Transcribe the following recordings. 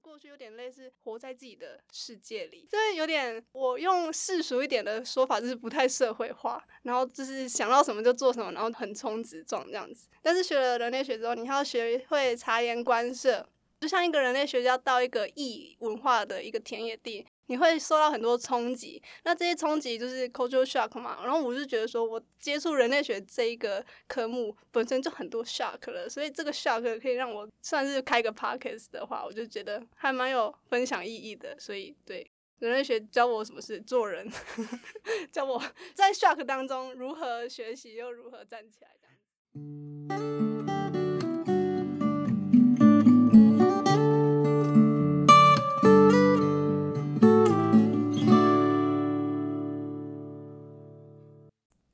过去有点类似活在自己的世界里，就是有点我用世俗一点的说法，就是不太社会化，然后就是想到什么就做什么，然后横冲直撞这样子。但是学了人类学之后，你还要学会察言观色，就像一个人类学家到一个异文化的一个田野地。你会受到很多冲击，那这些冲击就是 cultural shock 嘛。然后我就觉得说，我接触人类学这一个科目本身就很多 shock 了，所以这个 shock 可以让我算是开个 podcast 的话，我就觉得还蛮有分享意义的。所以对人类学教我什么是做人，教我在 shock 当中如何学习又如何站起来这样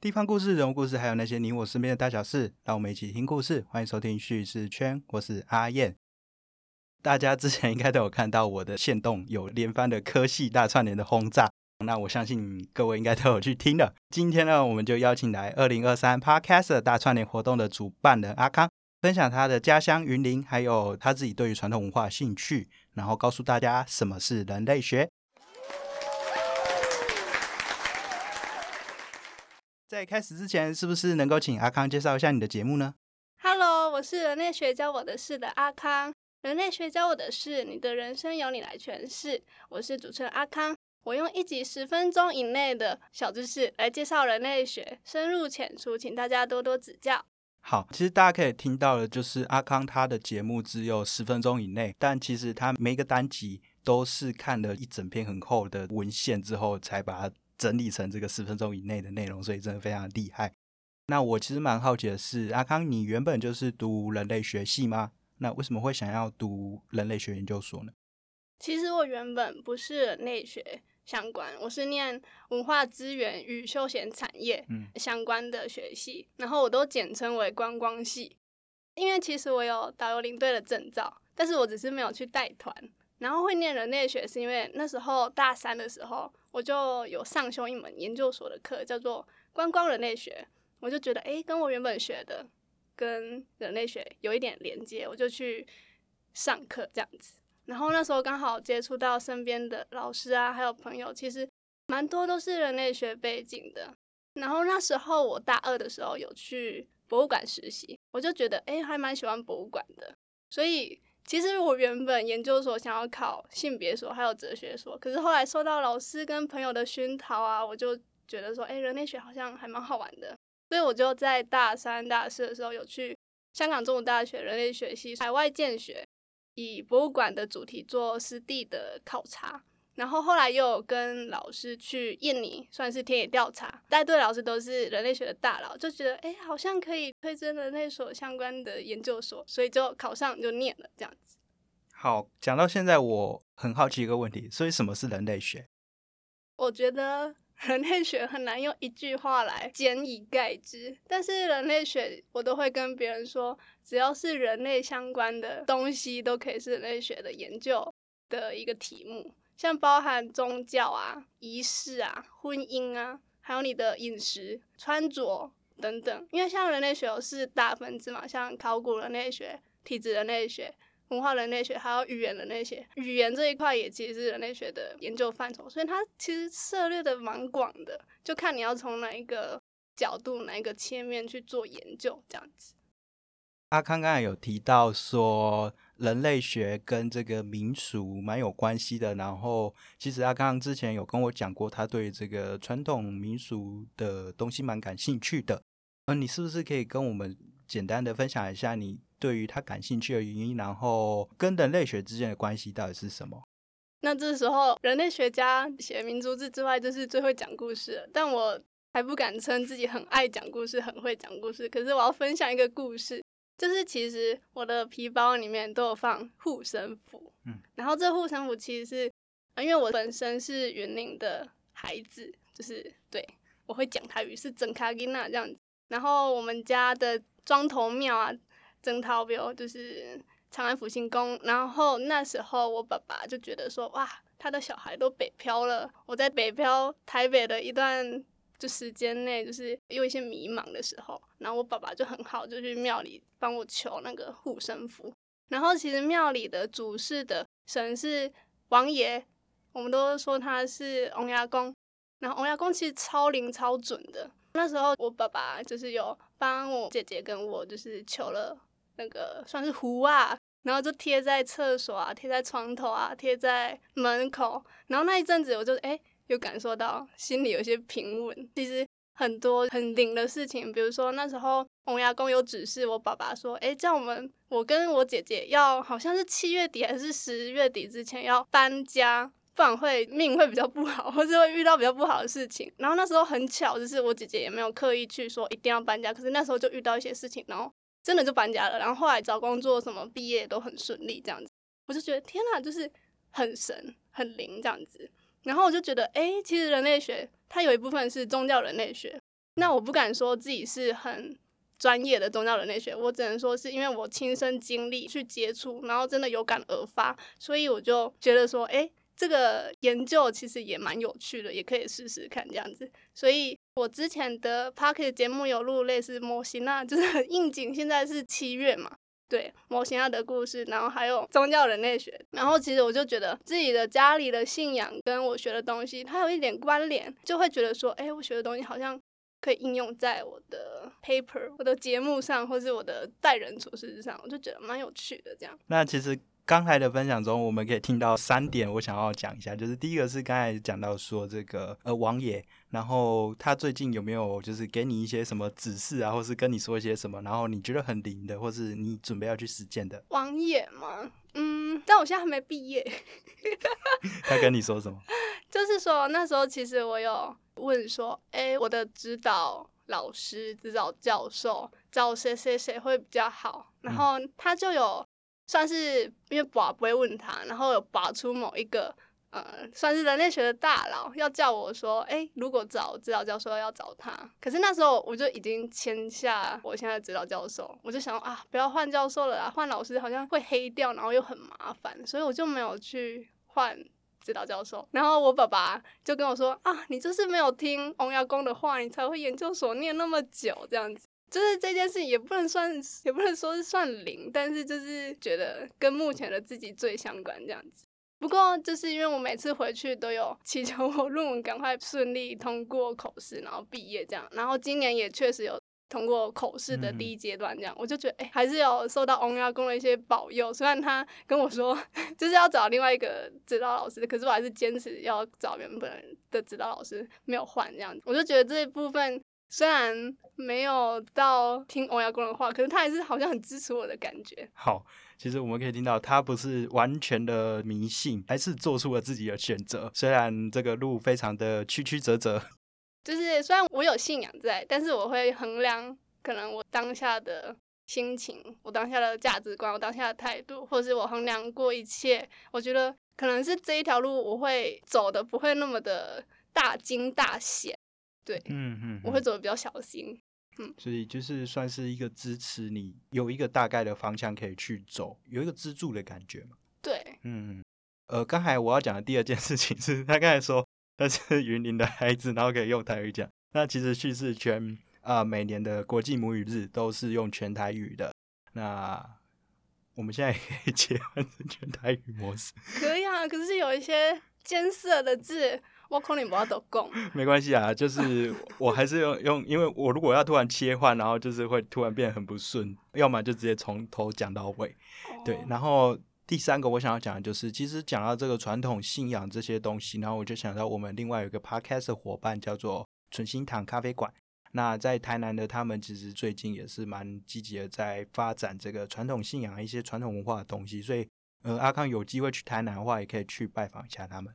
地方故事、人物故事，还有那些你我身边的大小事，让我们一起听故事。欢迎收听叙事圈，我是阿燕。大家之前应该都有看到我的线动，有连番的科系大串联的轰炸。那我相信各位应该都有去听了。今天呢，我们就邀请来二零二三 Podcast 大串联活动的主办人阿康，分享他的家乡云林，还有他自己对于传统文化兴趣，然后告诉大家什么是人类学。在开始之前，是不是能够请阿康介绍一下你的节目呢？Hello，我是人类学教我的事的阿康。人类学教我的事，你的人生由你来诠释。我是主持人阿康，我用一集十分钟以内的小知识来介绍人类学，深入浅出，请大家多多指教。好，其实大家可以听到的，就是阿康他的节目只有十分钟以内，但其实他每个单集都是看了一整篇很厚的文献之后才把它。整理成这个十分钟以内的内容，所以真的非常厉害。那我其实蛮好奇的是，阿康，你原本就是读人类学系吗？那为什么会想要读人类学研究所呢？其实我原本不是人类学相关，我是念文化资源与休闲产业相关的学系，然后我都简称为观光系。因为其实我有导游领队的证照，但是我只是没有去带团。然后会念人类学，是因为那时候大三的时候。我就有上修一门研究所的课，叫做观光人类学。我就觉得，哎，跟我原本学的跟人类学有一点连接，我就去上课这样子。然后那时候刚好接触到身边的老师啊，还有朋友，其实蛮多都是人类学背景的。然后那时候我大二的时候有去博物馆实习，我就觉得，哎，还蛮喜欢博物馆的，所以。其实我原本研究所想要考性别所，还有哲学所，可是后来受到老师跟朋友的熏陶啊，我就觉得说，哎，人类学好像还蛮好玩的，所以我就在大三、大四的时候有去香港中文大学人类学系海外建学，以博物馆的主题做实地的考察。然后后来又有跟老师去印尼，算是田野调查，带队老师都是人类学的大佬，就觉得哎，好像可以推荐人类所相关的研究所，所以就考上就念了这样子。好，讲到现在，我很好奇一个问题，所以什么是人类学？我觉得 人类学很难用一句话来简以概之，但是人类学我都会跟别人说，只要是人类相关的东西，都可以是人类学的研究的一个题目。像包含宗教啊、仪式啊、婚姻啊，还有你的饮食、穿着等等。因为像人类学有四大分支嘛，像考古人类学、体质人类学、文化人类学，还有语言人类学。语言这一块也其实是人类学的研究范畴，所以它其实涉猎的蛮广的，就看你要从哪一个角度、哪一个切面去做研究这样子。阿康刚有提到说。人类学跟这个民俗蛮有关系的，然后其实他刚刚之前有跟我讲过，他对这个传统民俗的东西蛮感兴趣的。嗯，你是不是可以跟我们简单的分享一下你对于他感兴趣的原因，然后跟人类学之间的关系到底是什么？那这时候人类学家写民族志之外，就是最会讲故事，但我还不敢称自己很爱讲故事，很会讲故事。可是我要分享一个故事。就是其实我的皮包里面都有放护身符，嗯，然后这护身符其实是，因为我本身是云林的孩子，就是对我会讲台语是整卡吉娜这样子，然后我们家的庄头庙啊，征涛庙就是长安福星宫，然后那时候我爸爸就觉得说，哇，他的小孩都北漂了，我在北漂台北的一段。就时间内，就是有一些迷茫的时候，然后我爸爸就很好，就去庙里帮我求那个护身符。然后其实庙里的主事的神是王爷，我们都说他是翁牙公。然后翁牙公其实超灵超准的。那时候我爸爸就是有帮我姐姐跟我就是求了那个算是符啊，然后就贴在厕所啊，贴在床头啊，贴在门口。然后那一阵子我就哎有感受到心里有些平稳。其实很多很灵的事情，比如说那时候翁牙公有指示我爸爸说，哎叫我们我跟我姐姐要好像是七月底还是十月底之前要搬家。不然会命会比较不好，或者会遇到比较不好的事情。然后那时候很巧，就是我姐姐也没有刻意去说一定要搬家，可是那时候就遇到一些事情，然后真的就搬家了。然后后来找工作什么，毕业都很顺利，这样子，我就觉得天哪，就是很神很灵这样子。然后我就觉得，哎，其实人类学它有一部分是宗教人类学。那我不敢说自己是很专业的宗教人类学，我只能说是因为我亲身经历去接触，然后真的有感而发，所以我就觉得说，哎。这个研究其实也蛮有趣的，也可以试试看这样子。所以我之前的 p a r k e t 节目有录类似模型那，就是很 应景。现在是七月嘛，对模型啊的故事，然后还有宗教人类学。然后其实我就觉得自己的家里的信仰跟我学的东西，它有一点关联，就会觉得说，哎，我学的东西好像可以应用在我的 paper、我的节目上，或是我的待人处事之上，我就觉得蛮有趣的这样。那其实。刚才的分享中，我们可以听到三点，我想要讲一下，就是第一个是刚才讲到说这个呃王爷，然后他最近有没有就是给你一些什么指示啊，或是跟你说一些什么，然后你觉得很灵的，或是你准备要去实践的？王爷吗？嗯，但我现在还没毕业。他跟你说什么？就是说那时候其实我有问说，哎，我的指导老师、指导教授找谁谁谁会比较好，然后他就有。算是因为爸不会问他，然后有拔出某一个呃，算是人类学的大佬，要叫我说，哎，如果找指导教授要找他，可是那时候我就已经签下我现在指导教授，我就想啊，不要换教授了啊，换老师好像会黑掉，然后又很麻烦，所以我就没有去换指导教授。然后我爸爸就跟我说啊，你就是没有听洪耀公的话，你才会研究所念那么久这样子。就是这件事也不能算，也不能说是算零，但是就是觉得跟目前的自己最相关这样子。不过就是因为我每次回去都有祈求我论文赶快顺利通过口试，然后毕业这样。然后今年也确实有通过口试的第一阶段这样，我就觉得哎，还是有受到翁亚公的一些保佑。虽然他跟我说 就是要找另外一个指导老师，可是我还是坚持要找原本的指导老师，没有换这样子。我就觉得这一部分。虽然没有到听欧阳公的话，可是他还是好像很支持我的感觉。好，其实我们可以听到他不是完全的迷信，还是做出了自己的选择。虽然这个路非常的曲曲折折，就是虽然我有信仰在，但是我会衡量可能我当下的心情、我当下的价值观、我当下的态度，或者是我衡量过一切，我觉得可能是这一条路我会走的不会那么的大惊大险。对，嗯嗯，我会走的比较小心，嗯，所以就是算是一个支持你有一个大概的方向可以去走，有一个支柱的感觉嘛。对，嗯，呃，刚才我要讲的第二件事情是他刚才说他是云林的孩子，然后可以用台语讲。那其实叙事圈啊，每年的国际母语日都是用全台语的。那我们现在可以切换成全台语模式，可以啊。可是有一些艰涩的字。我可能不要都讲，没关系啊，就是我还是用用，因为我如果要突然切换，然后就是会突然变得很不顺，要么就直接从头讲到尾。对，然后第三个我想要讲的就是，其实讲到这个传统信仰这些东西，然后我就想到我们另外有一个 podcast 伙伴叫做纯心堂咖啡馆。那在台南的他们其实最近也是蛮积极的在发展这个传统信仰一些传统文化的东西，所以呃阿康有机会去台南的话，也可以去拜访一下他们。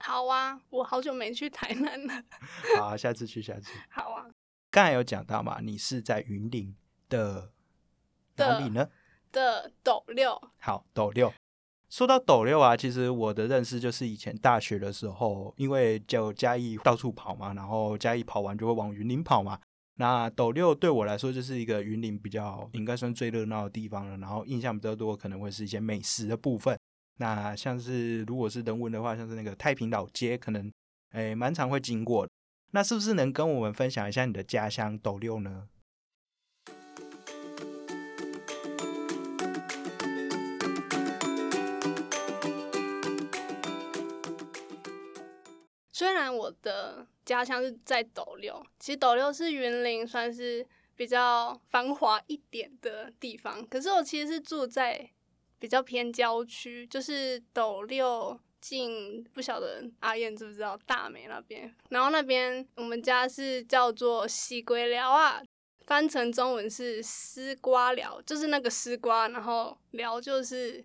好啊，我好久没去台南了。好，啊下次去，下次。好啊。刚才有讲到嘛，你是在云林的哪里呢？的斗六。好，斗六。说到斗六啊，其实我的认识就是以前大学的时候，因为就嘉义到处跑嘛，然后嘉义跑完就会往云林跑嘛。那斗六对我来说就是一个云林比较应该算最热闹的地方了，然后印象比较多可能会是一些美食的部分。那像是如果是人文的话，像是那个太平老街，可能诶蛮常会经过。那是不是能跟我们分享一下你的家乡斗六呢？虽然我的家乡是在斗六，其实斗六是云林算是比较繁华一点的地方，可是我其实是住在。比较偏郊区，就是斗六近不晓得阿燕知不知道大美那边，然后那边我们家是叫做西龟寮啊，翻成中文是丝瓜寮，就是那个丝瓜，然后寮就是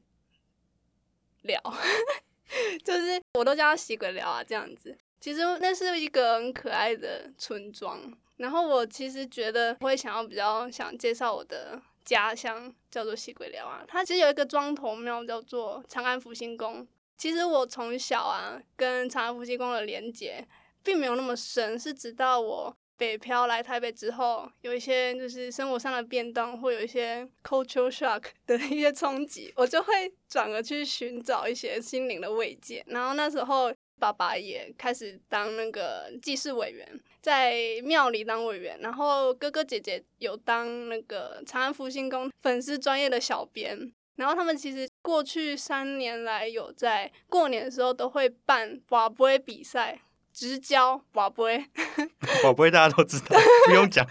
寮。就是我都叫他喜鬼寮啊，这样子。其实那是一个很可爱的村庄。然后我其实觉得我会想要比较想介绍我的家乡，叫做西鬼寮啊。它其实有一个庄头庙叫做长安福星宫。其实我从小啊跟长安福星宫的连接并没有那么深，是直到我。北漂来台北之后，有一些就是生活上的变动，或有一些 cultural shock 的一些冲击，我就会转而去寻找一些心灵的慰藉。然后那时候，爸爸也开始当那个祭祀委员，在庙里当委员。然后哥哥姐姐有当那个长安福星宫粉丝专业的小编。然后他们其实过去三年来有在过年的时候都会办瓦杯比赛。直交宝贝，宝贝大家都知道，不用讲，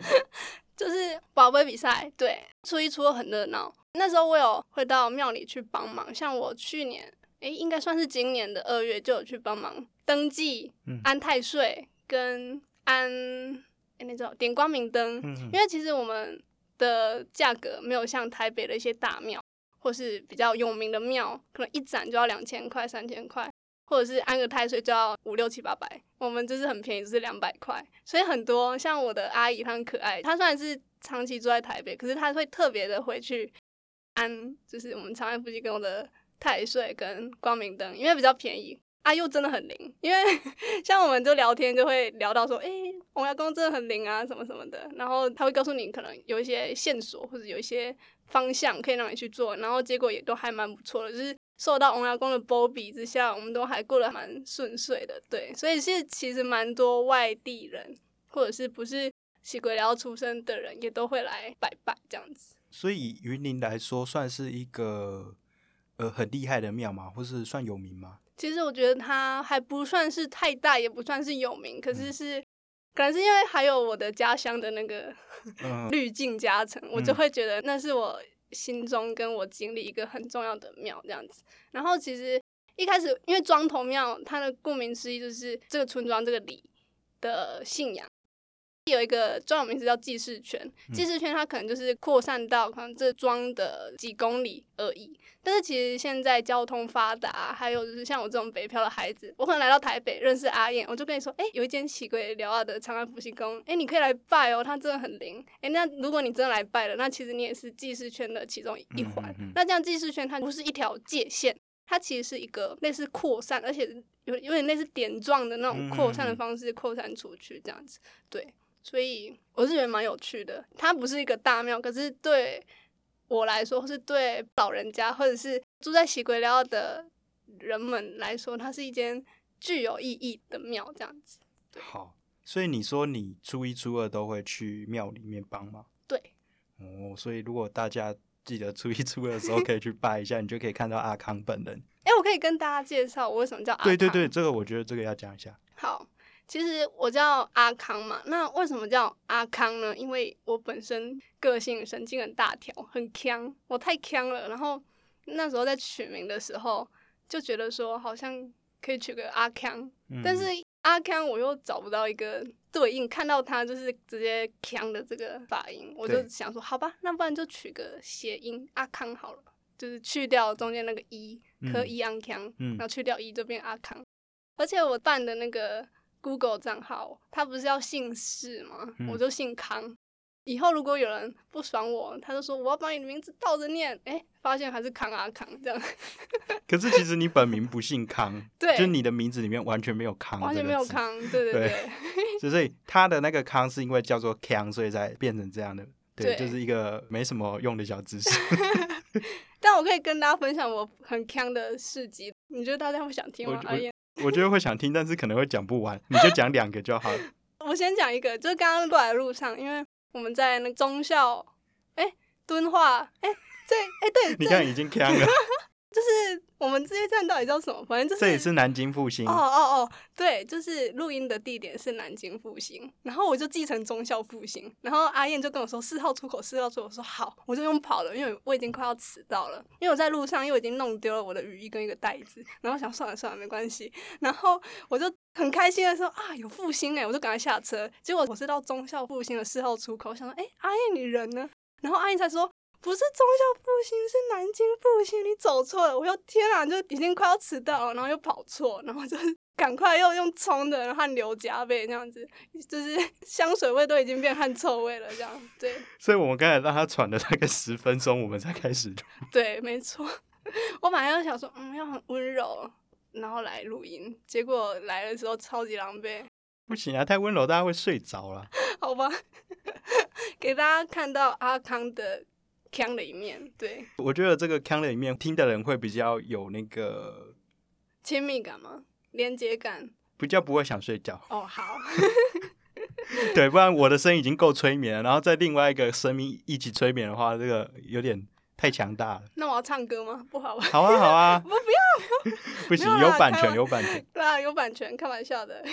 就是宝贝比赛。对，初一初二很热闹。那时候我有会到庙里去帮忙，像我去年，诶，应该算是今年的二月就有去帮忙登记、安太岁跟安那种点光明灯。因为其实我们的价格没有像台北的一些大庙或是比较有名的庙，可能一盏就要两千块、三千块。或者是安个太岁就要五六七八百，我们就是很便宜，就是两百块。所以很多像我的阿姨，她很可爱。她虽然是长期住在台北，可是她会特别的回去安，就是我们长安夫妻跟我的太岁跟光明灯，因为比较便宜。啊，又真的很灵，因为 像我们就聊天就会聊到说，哎，我阿公真的很灵啊，什么什么的。然后他会告诉你可能有一些线索或者有一些方向可以让你去做，然后结果也都还蛮不错的，就是。受到王牙公的波比之下，我们都还过得蛮顺遂的，对，所以是其实蛮多外地人或者是不是喜鬼寮出生的人，也都会来拜拜这样子。所以云林来说，算是一个呃很厉害的庙吗？或是算有名吗？其实我觉得它还不算是太大，也不算是有名，可是是可能是因为还有我的家乡的那个 滤镜加成，我就会觉得那是我。心中跟我经历一个很重要的庙这样子，然后其实一开始因为庄头庙，它的顾名思义就是这个村庄这个里的信仰。有一个专有名词叫祭祀圈，祭祀圈它可能就是扩散到可能这庄的几公里而已。但是其实现在交通发达，还有就是像我这种北漂的孩子，我可能来到台北认识阿燕，我就跟你说，哎，有一间奇鬼辽二的长安福星宫，哎，你可以来拜哦，它真的很灵。哎，那如果你真的来拜了，那其实你也是祭祀圈的其中一环。那这样祭祀圈它不是一条界限，它其实是一个类似扩散，而且有有点类似点状的那种扩散的方式扩散出去这样子，对。所以我是觉得蛮有趣的，它不是一个大庙，可是对我来说，或是对老人家，或者是住在喜鬼寮的人们来说，它是一间具有意义的庙，这样子。好，所以你说你初一、初二都会去庙里面帮忙？对。哦，所以如果大家记得初一、初二的时候可以去拜一下，你就可以看到阿康本人。哎，我可以跟大家介绍我为什么叫阿康？对对对，这个我觉得这个要讲一下。好。其实我叫阿康嘛，那为什么叫阿康呢？因为我本身个性神经很大条，很强，我太强了。然后那时候在取名的时候，就觉得说好像可以取个阿康，但是阿康我又找不到一个对应，看到他就是直接康的这个发音，我就想说好吧，那不然就取个谐音阿康好了，就是去掉中间那个一，可一安康，然后去掉一就变阿康。而且我办的那个。Google 账号，他不是要姓氏吗？我就姓康。以后如果有人不爽我，他就说我要把你的名字倒着念。哎，发现还是康阿康这样。可是其实你本名不姓康，对，就是你的名字里面完全没有康，完全没有康。对对 对。所以他的那个康是因为叫做康，所以才变成这样的。对，就是一个没什么用的小知识。但我可以跟大家分享我很康的事迹，你觉得大家会想听吗？阿燕。我觉得会想听，但是可能会讲不完，你就讲两个就好了。我先讲一个，就是刚刚过来的路上，因为我们在那中校，哎，敦化，哎，这，哎，对，你看已经呛了，就是我们这些站到底叫什么？反正就是这里是南京复兴。哦哦哦，对，就是录音的地点是南京复兴，然后我就继承中校复兴，然后阿燕就跟我说四号出口，四号出口，我说好，我就用跑了，因为我已经快要迟到了，因为我在路上又已经弄丢了我的雨衣跟一个袋子，然后想算了算了，没关系，然后我就很开心的说啊有复兴哎，我就赶快下车，结果我是到中校复兴的四号出口，想说哎阿燕你人呢？然后阿燕才说。不是中校复兴，是南京复兴，你走错了。我说天啊，就已经快要迟到了，然后又跑错，然后就赶快又用冲的汗流浃背这样子，就是香水味都已经变汗臭味了，这样对。所以我们刚才让他喘了大概十分钟，我们才开始录。对，没错。我本来要想说，嗯，要很温柔，然后来录音，结果来的时候超级狼狈。不行啊，太温柔，大家会睡着了。好吧，给大家看到阿康的。腔的一面，对，我觉得这个腔的一面听的人会比较有那个亲密感吗？连接感，比较不会想睡觉。哦，好，对，不然我的声音已经够催眠了，然后再另外一个声音一起催眠的话，这个有点太强大了。那我要唱歌吗？不好吧？好啊，好啊，我不要，不行，有版权，有版权。对啊，有版权，开玩笑的。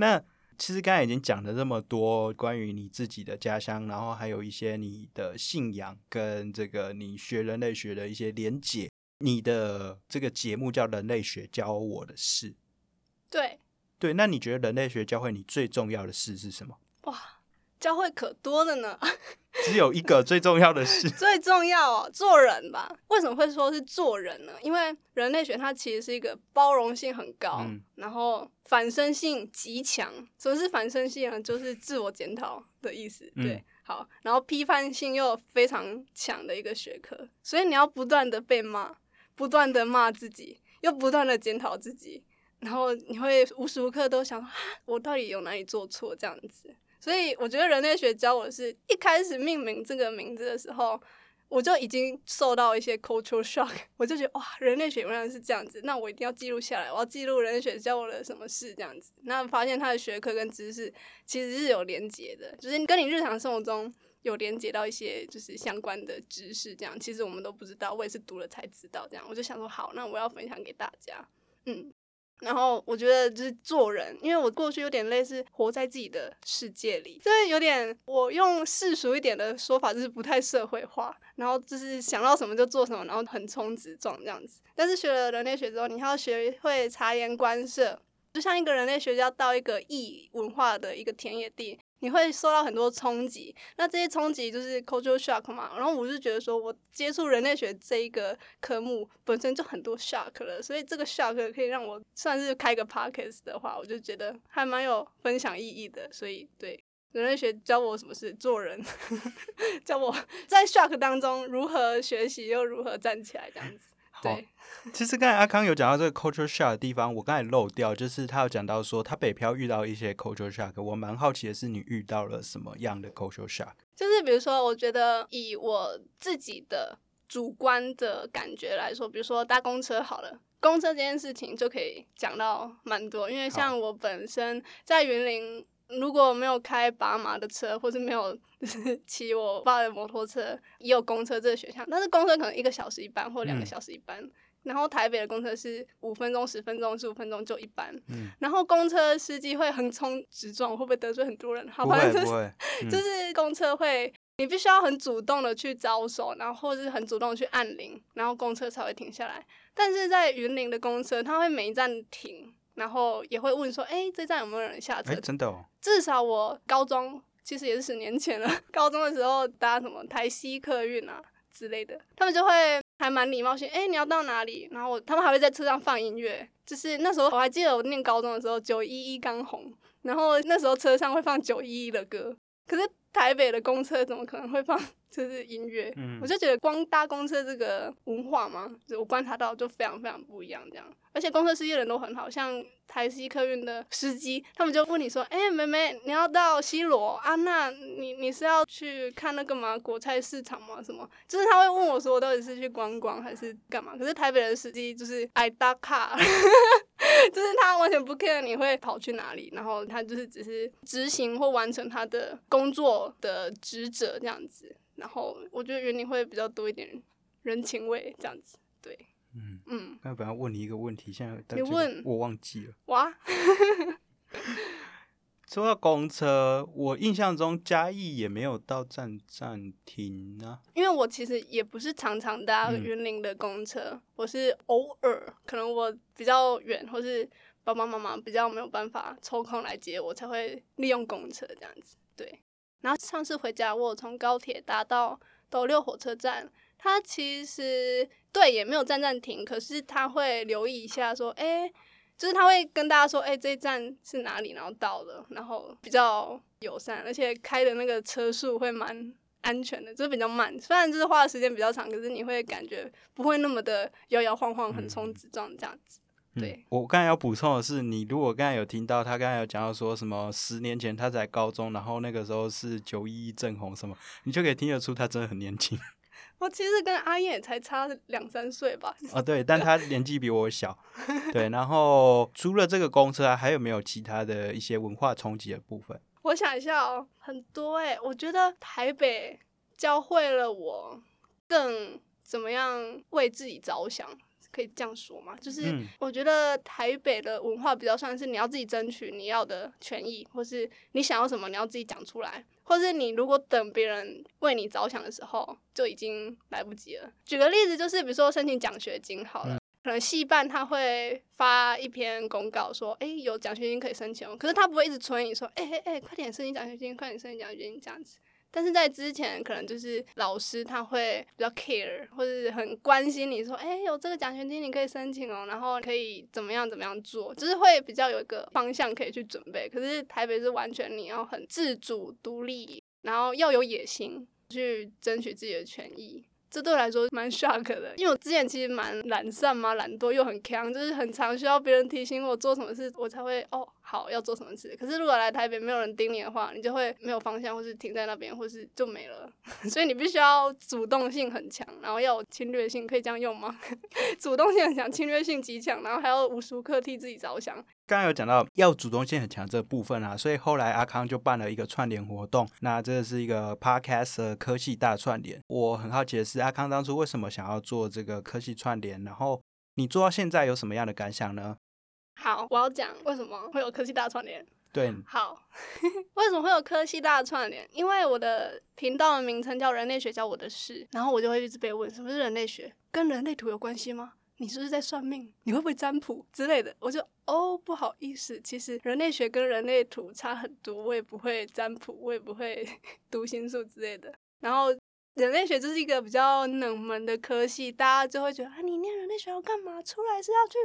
那其实刚才已经讲了这么多关于你自己的家乡，然后还有一些你的信仰跟这个你学人类学的一些连结。你的这个节目叫《人类学教我的事》，对对。那你觉得人类学教会你最重要的事是什么？哇！教会可多了呢，只有一个最重要的事 最重要哦，做人吧。为什么会说是做人呢？因为人类学它其实是一个包容性很高，然后反身性极强。什么是反身性呢？就是自我检讨的意思。对，好，然后批判性又非常强的一个学科，所以你要不断的被骂，不断的骂自己，又不断的检讨自己，然后你会无时无刻都想，我到底有哪里做错？这样子。所以我觉得人类学教我是一开始命名这个名字的时候，我就已经受到一些 cultural shock，我就觉得哇，人类学原来是这样子，那我一定要记录下来，我要记录人类学教我的什么事这样子。那发现他的学科跟知识其实是有连结的，就是跟你日常生活中有连接到一些就是相关的知识，这样其实我们都不知道，我也是读了才知道。这样我就想说，好，那我要分享给大家，嗯。然后我觉得就是做人，因为我过去有点类似活在自己的世界里，所以有点我用世俗一点的说法，就是不太社会化，然后就是想到什么就做什么，然后横冲直撞这样子。但是学了人类学之后，你还要学会察言观色，就像一个人类学家到一个异文化的一个田野地。你会受到很多冲击，那这些冲击就是 cultural shock 嘛。然后我是觉得说，我接触人类学这一个科目本身就很多 shock 了，所以这个 shock 可以让我算是开个 podcast 的话，我就觉得还蛮有分享意义的。所以对人类学教我什么是做人，教我在 shock 当中如何学习又如何站起来这样子。对，其实刚才阿康有讲到这个 culture shock 的地方，我刚才漏掉，就是他有讲到说他北漂遇到一些 culture shock，我蛮好奇的是你遇到了什么样的 culture shock？就是比如说，我觉得以我自己的主观的感觉来说，比如说搭公车好了，公车这件事情就可以讲到蛮多，因为像我本身在云林。如果没有开爸妈的车，或是没有 骑我爸的摩托车，也有公车这个选项。但是公车可能一个小时一班，或两个小时一班。然后台北的公车是五分钟、十分钟、十五分钟就一班。然后公车司机会横冲直撞，会不会得罪很多人？不会，不会。就是公车会，你必须要很主动的去招手，然后或是很主动去按铃，然后公车才会停下来。但是在云林的公车，它会每一站停。然后也会问说，哎，这站有没有人下车？真的哦。至少我高中其实也是十年前了，高中的时候搭什么台西客运啊之类的，他们就会还蛮礼貌性，哎，你要到哪里？然后他们还会在车上放音乐，就是那时候我还记得我念高中的时候，九一一刚红，然后那时候车上会放九一一的歌，可是台北的公车怎么可能会放？就是音乐，我就觉得光搭公车这个文化嘛，就我观察到就非常非常不一样这样。而且公车司机人都很好，像台西客运的司机，他们就问你说：“哎，妹妹，你要到西罗啊？那你你是要去看那个吗？国菜市场吗？什么？”就是他会问我说：“我到底是去观光还是干嘛？”可是台北的司机就是爱打卡，就是他完全不 care 你会跑去哪里，然后他就是只是执行或完成他的工作的职责这样子。然后我觉得园林会比较多一点人情味这样子，对，嗯嗯。刚本来问你一个问题，现在你问我忘记了。哇。说到公车，我印象中嘉义也没有到站站停啊。因为我其实也不是常常搭云林的公车，我是偶尔，可能我比较远，或是爸爸妈妈比较没有办法抽空来接我，才会利用公车这样子。对，然后上次回家，我从高铁搭到斗六火车站，它其实对也没有站站停，可是他会留意一下，说，哎。就是他会跟大家说，哎，这一站是哪里，然后到了，然后比较友善，而且开的那个车速会蛮安全的，就是比较慢。虽然就是花的时间比较长，可是你会感觉不会那么的摇摇晃晃、横冲直撞这样子。对，我刚才要补充的是，你如果刚才有听到他刚才有讲到说什么十年前他在高中，然后那个时候是九一一正红什么，你就可以听得出他真的很年轻。我其实跟阿燕才差两三岁吧。啊，对，但他年纪比我小。对，然后除了这个公车啊，还有没有其他的一些文化冲击的部分？我想一下哦，很多哎，我觉得台北教会了我更怎么样为自己着想。可以这样说嘛？就是我觉得台北的文化比较算是你要自己争取你要的权益，或是你想要什么你要自己讲出来，或是你如果等别人为你着想的时候就已经来不及了。举个例子，就是比如说申请奖学金好了，可能系办他会发一篇公告说，哎，有奖学金可以申请哦，可是他不会一直催你说，哎哎哎，快点申请奖学金，快点申请奖学金这样子。但是在之前，可能就是老师他会比较 care，或者是很关心你说，哎，有这个奖学金你可以申请哦，然后可以怎么样怎么样做，就是会比较有一个方向可以去准备。可是台北是完全你要很自主独立，然后要有野心去争取自己的权益。这对我来说蛮 shock 的，因为我之前其实蛮懒散嘛，懒惰又很强，就是很常需要别人提醒我做什么事，我才会哦。好要做什么事，可是如果来台北没有人盯你的话，你就会没有方向，或是停在那边，或是就没了。所以你必须要主动性很强，然后要有侵略性，可以这样用吗？主动性很强，侵略性极强，然后还要无时无刻替自己着想。刚刚有讲到要主动性很强这部分啊，所以后来阿康就办了一个串联活动，那这是一个 podcast 的科技大串联。我很好奇的是，阿康当初为什么想要做这个科技串联？然后你做到现在有什么样的感想呢？好，我要讲为什么会有科技大串联。对，好，为什么会有科技大串联？因为我的频道的名称叫人类学教我的事，然后我就会一直被问什么是人类学，跟人类图有关系吗？你是不是在算命？你会不会占卜之类的？我就哦，不好意思，其实人类学跟人类图差很多，我也不会占卜，我也不会 读心术之类的。然后。人类学就是一个比较冷门的科系，大家就会觉得啊，你念人类学要干嘛？出来是要去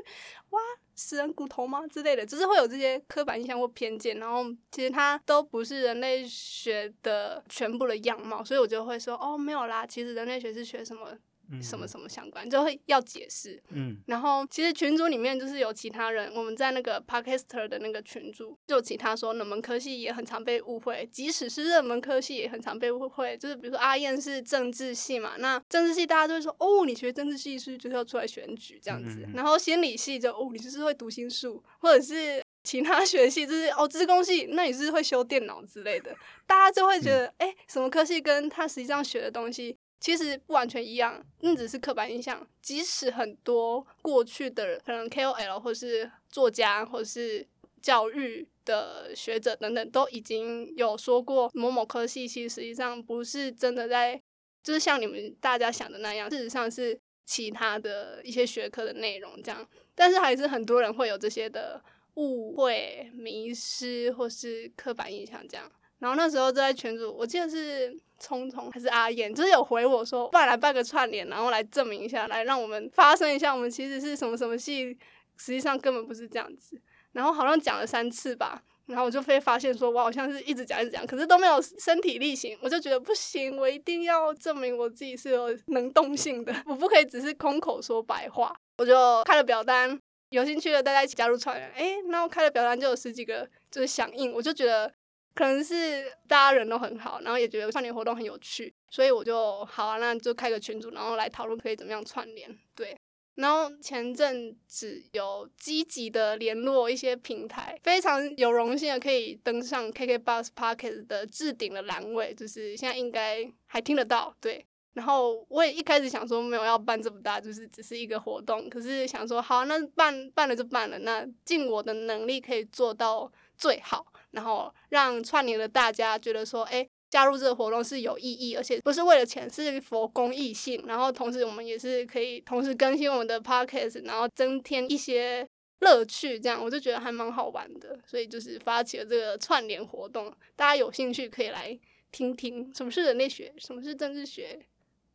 挖死人骨头吗？之类的，就是会有这些刻板印象或偏见。然后其实它都不是人类学的全部的样貌，所以我就会说哦，没有啦，其实人类学是学什么？什么什么相关就会要解释，嗯，然后其实群组里面就是有其他人，我们在那个 Podcaster 的那个群组，就其他说冷门科系也很常被误会，即使是热门科系也很常被误会，就是比如说阿燕是政治系嘛，那政治系大家都会说哦，你学政治系是就是要出来选举这样子，然后心理系就哦，你就是会读心术，或者是其他学系就是哦，资工系那你是会修电脑之类的，大家就会觉得哎，什么科系跟他实际上学的东西。其实不完全一样，那只是刻板印象。即使很多过去的可能 KOL 或是作家或是教育的学者等等，都已经有说过某某科系，其实实际上不是真的在，就是像你们大家想的那样，事实上是其他的一些学科的内容这样。但是还是很多人会有这些的误会、迷失或是刻板印象这样。然后那时候在群组，我记得是。聪聪还是阿燕，就是有回我说，不然来办个串联，然后来证明一下，来让我们发声一下，我们其实是什么什么戏，实际上根本不是这样子。然后好像讲了三次吧，然后我就会发现说，我好像是一直讲一直讲，可是都没有身体力行，我就觉得不行，我一定要证明我自己是有能动性的，我不可以只是空口说白话。我就开了表单，有兴趣的大家一起加入串联。诶，然后开了表单就有十几个就是响应，我就觉得。可能是大家人都很好，然后也觉得串联活动很有趣，所以我就好啊，那就开个群组，然后来讨论可以怎么样串联。对，然后前阵子有积极的联络一些平台，非常有荣幸的可以登上 KK Bus Pocket 的置顶的栏位，就是现在应该还听得到。对，然后我也一开始想说没有要办这么大，就是只是一个活动，可是想说好，那办办了就办了，那尽我的能力可以做到最好，然后让串联的大家觉得说，哎。加入这个活动是有意义，而且不是为了钱，是佛公益性。然后同时我们也是可以同时更新我们的 podcast，然后增添一些乐趣。这样我就觉得还蛮好玩的，所以就是发起了这个串联活动。大家有兴趣可以来听听什么是人类学，什么是政治学，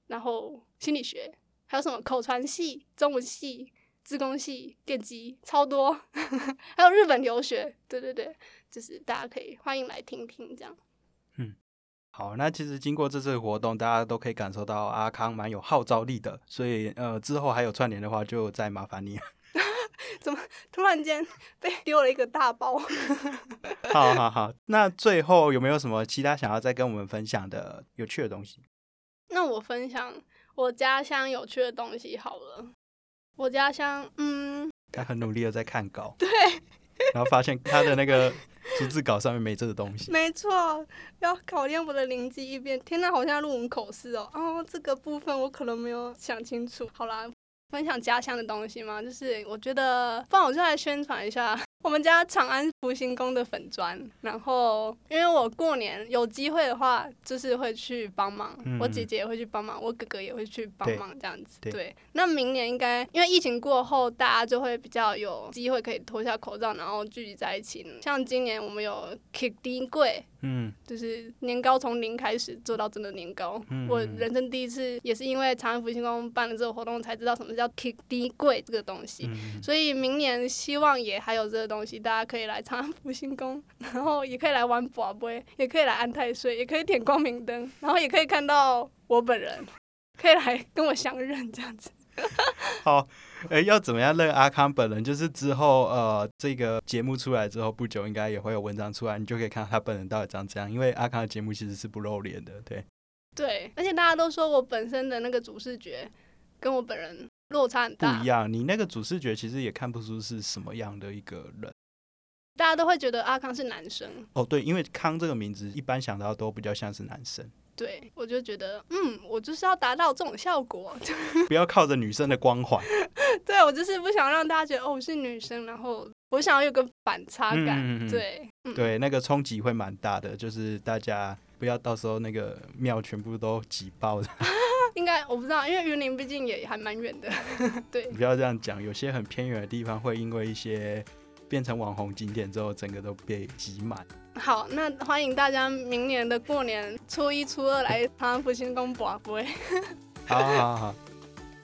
然后心理学，还有什么口传系、中文系、自工系、电机，超多，还有日本留学。对对对，就是大家可以欢迎来听听这样。嗯好，那其实经过这次活动，大家都可以感受到阿康蛮有号召力的，所以呃之后还有串联的话，就再麻烦你。怎么突然间被丢了一个大包？好好好，那最后有没有什么其他想要再跟我们分享的有趣的东西？那我分享我家乡有趣的东西好了。我家乡，嗯，他很努力的在看稿，对，然后发现他的那个。逐字稿上面没这个东西，没错，要考验我的灵机一变。天呐，好像录文口试哦。哦，这个部分我可能没有想清楚。好啦，分享家乡的东西嘛，就是我觉得，不然我就来宣传一下。我们家长安福星宫的粉砖，然后因为我过年有机会的话，就是会去帮忙，我姐姐也会去帮忙，我哥哥也会去帮忙，这样子。对，那明年应该因为疫情过后，大家就会比较有机会可以脱下口罩，然后聚集在一起。像今年我们有 K 丁柜。嗯，就是年糕从零开始做到真的年糕。我人生第一次也是因为长安福星宫办了这个活动，才知道什么叫 kick 低贵这个东西。所以明年希望也还有这个东西，大家可以来长安福星宫，然后也可以来玩宝贝，也可以来安太岁，也可以点光明灯，然后也可以看到我本人，可以来跟我相认这样子。好。哎，要怎么样认阿康本人？就是之后呃，这个节目出来之后不久，应该也会有文章出来，你就可以看到他本人到底长怎样。因为阿康的节目其实是不露脸的，对。对，而且大家都说我本身的那个主视觉跟我本人落差很大。不一样，你那个主视觉其实也看不出是什么样的一个人。大家都会觉得阿康是男生。哦，对，因为康这个名字一般想到都比较像是男生。对，我就觉得，嗯，我就是要达到这种效果，不要靠着女生的光环。对，我就是不想让大家觉得哦，我是女生，然后我想要有个反差感。对，对，那个冲击会蛮大的，就是大家不要到时候那个庙全部都挤爆的。应该我不知道，因为云林毕竟也还蛮远的。对，不要这样讲，有些很偏远的地方会因为一些变成网红景点之后，整个都被挤满。好，那欢迎大家明年的过年初一、初二来 长安福星宫博杯。好好好，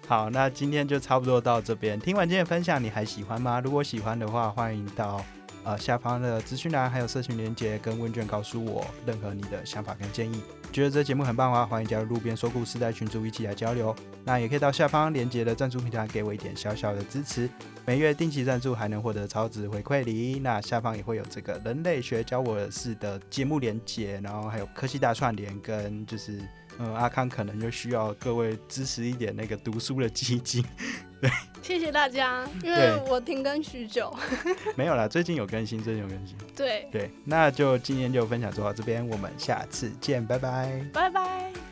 好，那今天就差不多到这边。听完今天的分享，你还喜欢吗？如果喜欢的话，欢迎到呃下方的资讯栏还有社群连接跟问卷告诉我任何你的想法跟建议。觉得这节目很棒的话，欢迎加入路边说故事在群组一起来交流。那也可以到下方连接的赞助平台给我一点小小的支持。每月定期赞助还能获得超值回馈礼。那下方也会有这个人类学教我事的节目连接，然后还有科技大串联跟就是。嗯，阿康可能就需要各位支持一点那个读书的基金，对，谢谢大家，因为我停更许久，没有啦，最近有更新，最近有更新，对。对，那就今天就分享做到这边，我们下次见，拜拜，拜拜。